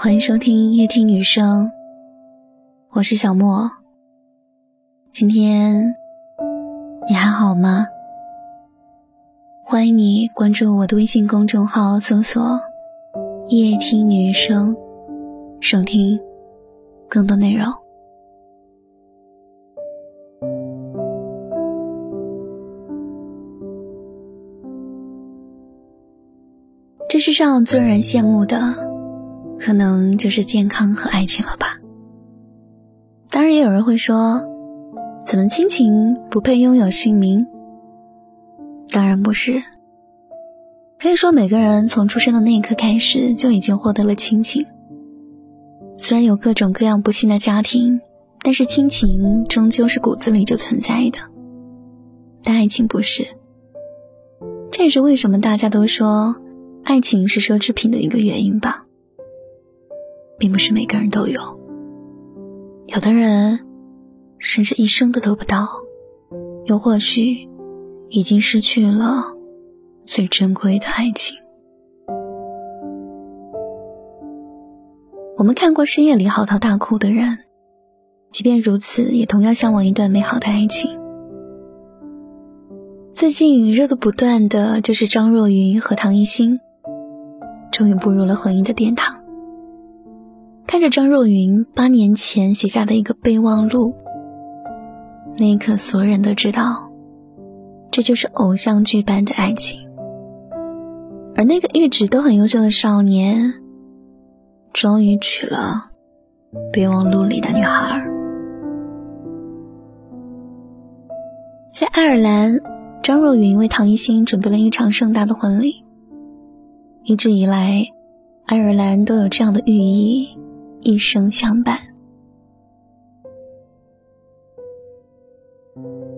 欢迎收听夜听女生，我是小莫。今天你还好吗？欢迎你关注我的微信公众号，搜索“夜听女生”，收听更多内容。这世上最让人羡慕的。可能就是健康和爱情了吧。当然，也有人会说，怎么亲情不配拥有姓名？当然不是。可以说，每个人从出生的那一刻开始就已经获得了亲情。虽然有各种各样不幸的家庭，但是亲情终究是骨子里就存在的。但爱情不是。这也是为什么大家都说，爱情是奢侈品的一个原因吧。并不是每个人都有，有的人甚至一生都得不到，又或许已经失去了最珍贵的爱情。我们看过深夜里嚎啕大哭的人，即便如此，也同样向往一段美好的爱情。最近热度不断的就是张若昀和唐艺昕，终于步入了婚姻的殿堂。看着张若昀八年前写下的一个备忘录，那一刻，所有人都知道，这就是偶像剧般的爱情。而那个一直都很优秀的少年，终于娶了备忘录里的女孩。在爱尔兰，张若昀为唐艺昕准备了一场盛大的婚礼。一直以来，爱尔兰都有这样的寓意。一生相伴。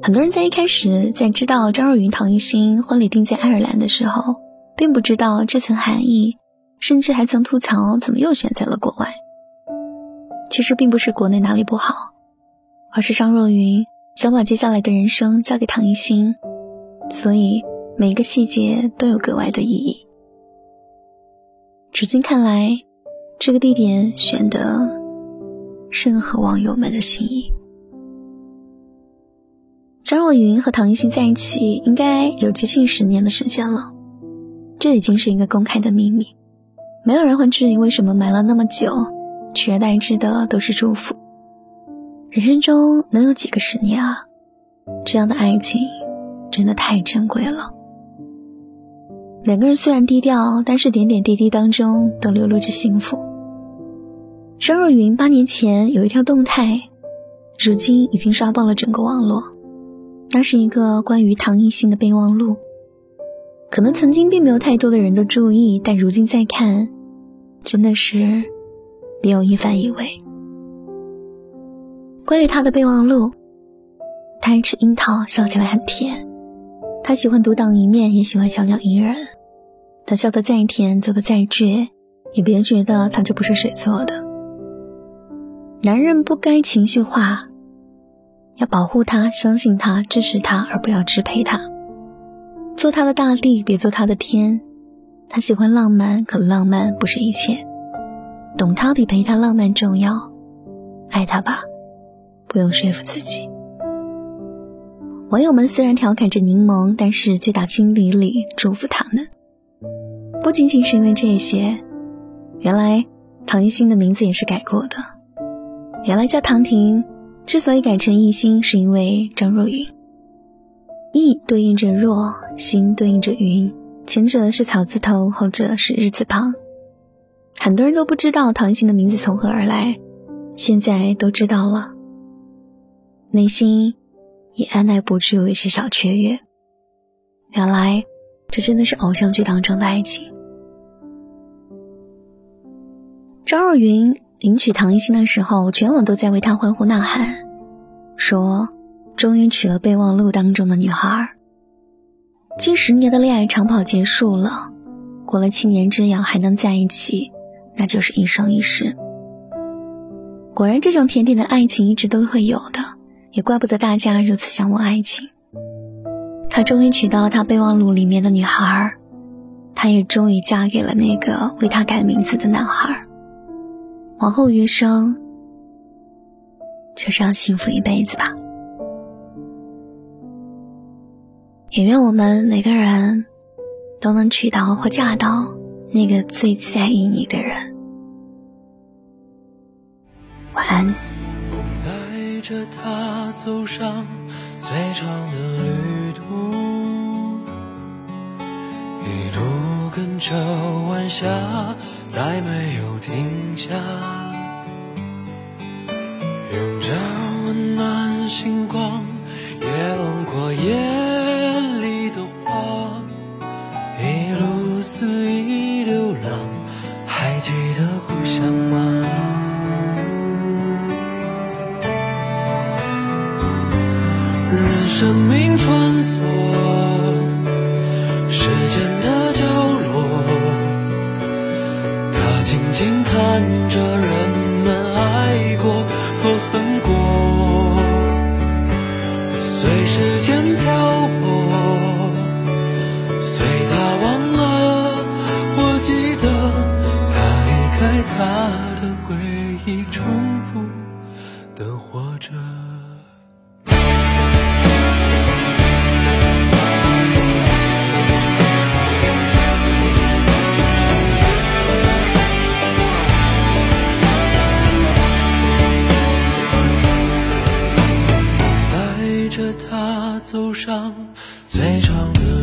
很多人在一开始在知道张若昀、唐艺昕婚礼定在爱尔兰的时候，并不知道这层含义，甚至还曾吐槽怎么又选在了国外。其实并不是国内哪里不好，而是张若昀想把接下来的人生交给唐艺昕，所以每个细节都有格外的意义。如今看来。这个地点选的甚合网友们的心意。张若昀和唐艺昕在一起应该有接近十年的时间了，这已经是一个公开的秘密，没有人会质疑为什么瞒了那么久，取而代之的都是祝福。人生中能有几个十年啊？这样的爱情真的太珍贵了。两个人虽然低调，但是点点滴滴当中都流露着幸福。张若昀八年前有一条动态，如今已经刷爆了整个网络。那是一个关于唐艺昕的备忘录。可能曾经并没有太多的人都注意，但如今再看，真的是别有一番意味。关于他的备忘录，他爱吃樱桃，笑起来很甜。他喜欢独当一面，也喜欢小鸟依人。他笑得再甜，走得再倔，也别觉得他就不是水做的。男人不该情绪化，要保护他，相信他，支持他，而不要支配他。做他的大地，别做他的天。他喜欢浪漫，可浪漫不是一切。懂他比陪他浪漫重要。爱他吧，不用说服自己。网友们虽然调侃着柠檬，但是却打心底里祝福他们。不仅仅是因为这些，原来唐艺昕的名字也是改过的。原来叫唐婷，之所以改成艺兴，是因为张若昀。艺对应着若，心对应着云，前者是草字头，后者是日字旁。很多人都不知道唐兴的名字从何而来，现在都知道了，内心也按耐不住一些小雀跃。原来，这真的是偶像剧当中的爱情。张若昀。迎娶唐艺昕的时候，全网都在为他欢呼呐喊，说：“终于娶了备忘录当中的女孩。”近十年的恋爱长跑结束了，过了七年之痒还能在一起，那就是一生一世。果然，这种甜甜的爱情一直都会有的，也怪不得大家如此向往爱情。他终于娶到了他备忘录里面的女孩，他也终于嫁给了那个为他改名字的男孩。往后余生，就这样幸福一辈子吧。也愿我们每个人都能娶到或嫁到那个最在意你的人。晚安。带着他走上最长的旅途，一路跟着晚霞，再没有停下。拥着温暖星光也吻过夜里的花。一路肆意流浪还记得故乡吗？任生命穿梭时间的看着人们爱过和恨过，随时间漂泊，路上最长的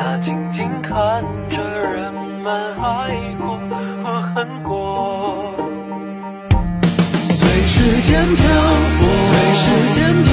它静静看着人们爱过和恨过，随时间漂泊，随时间漂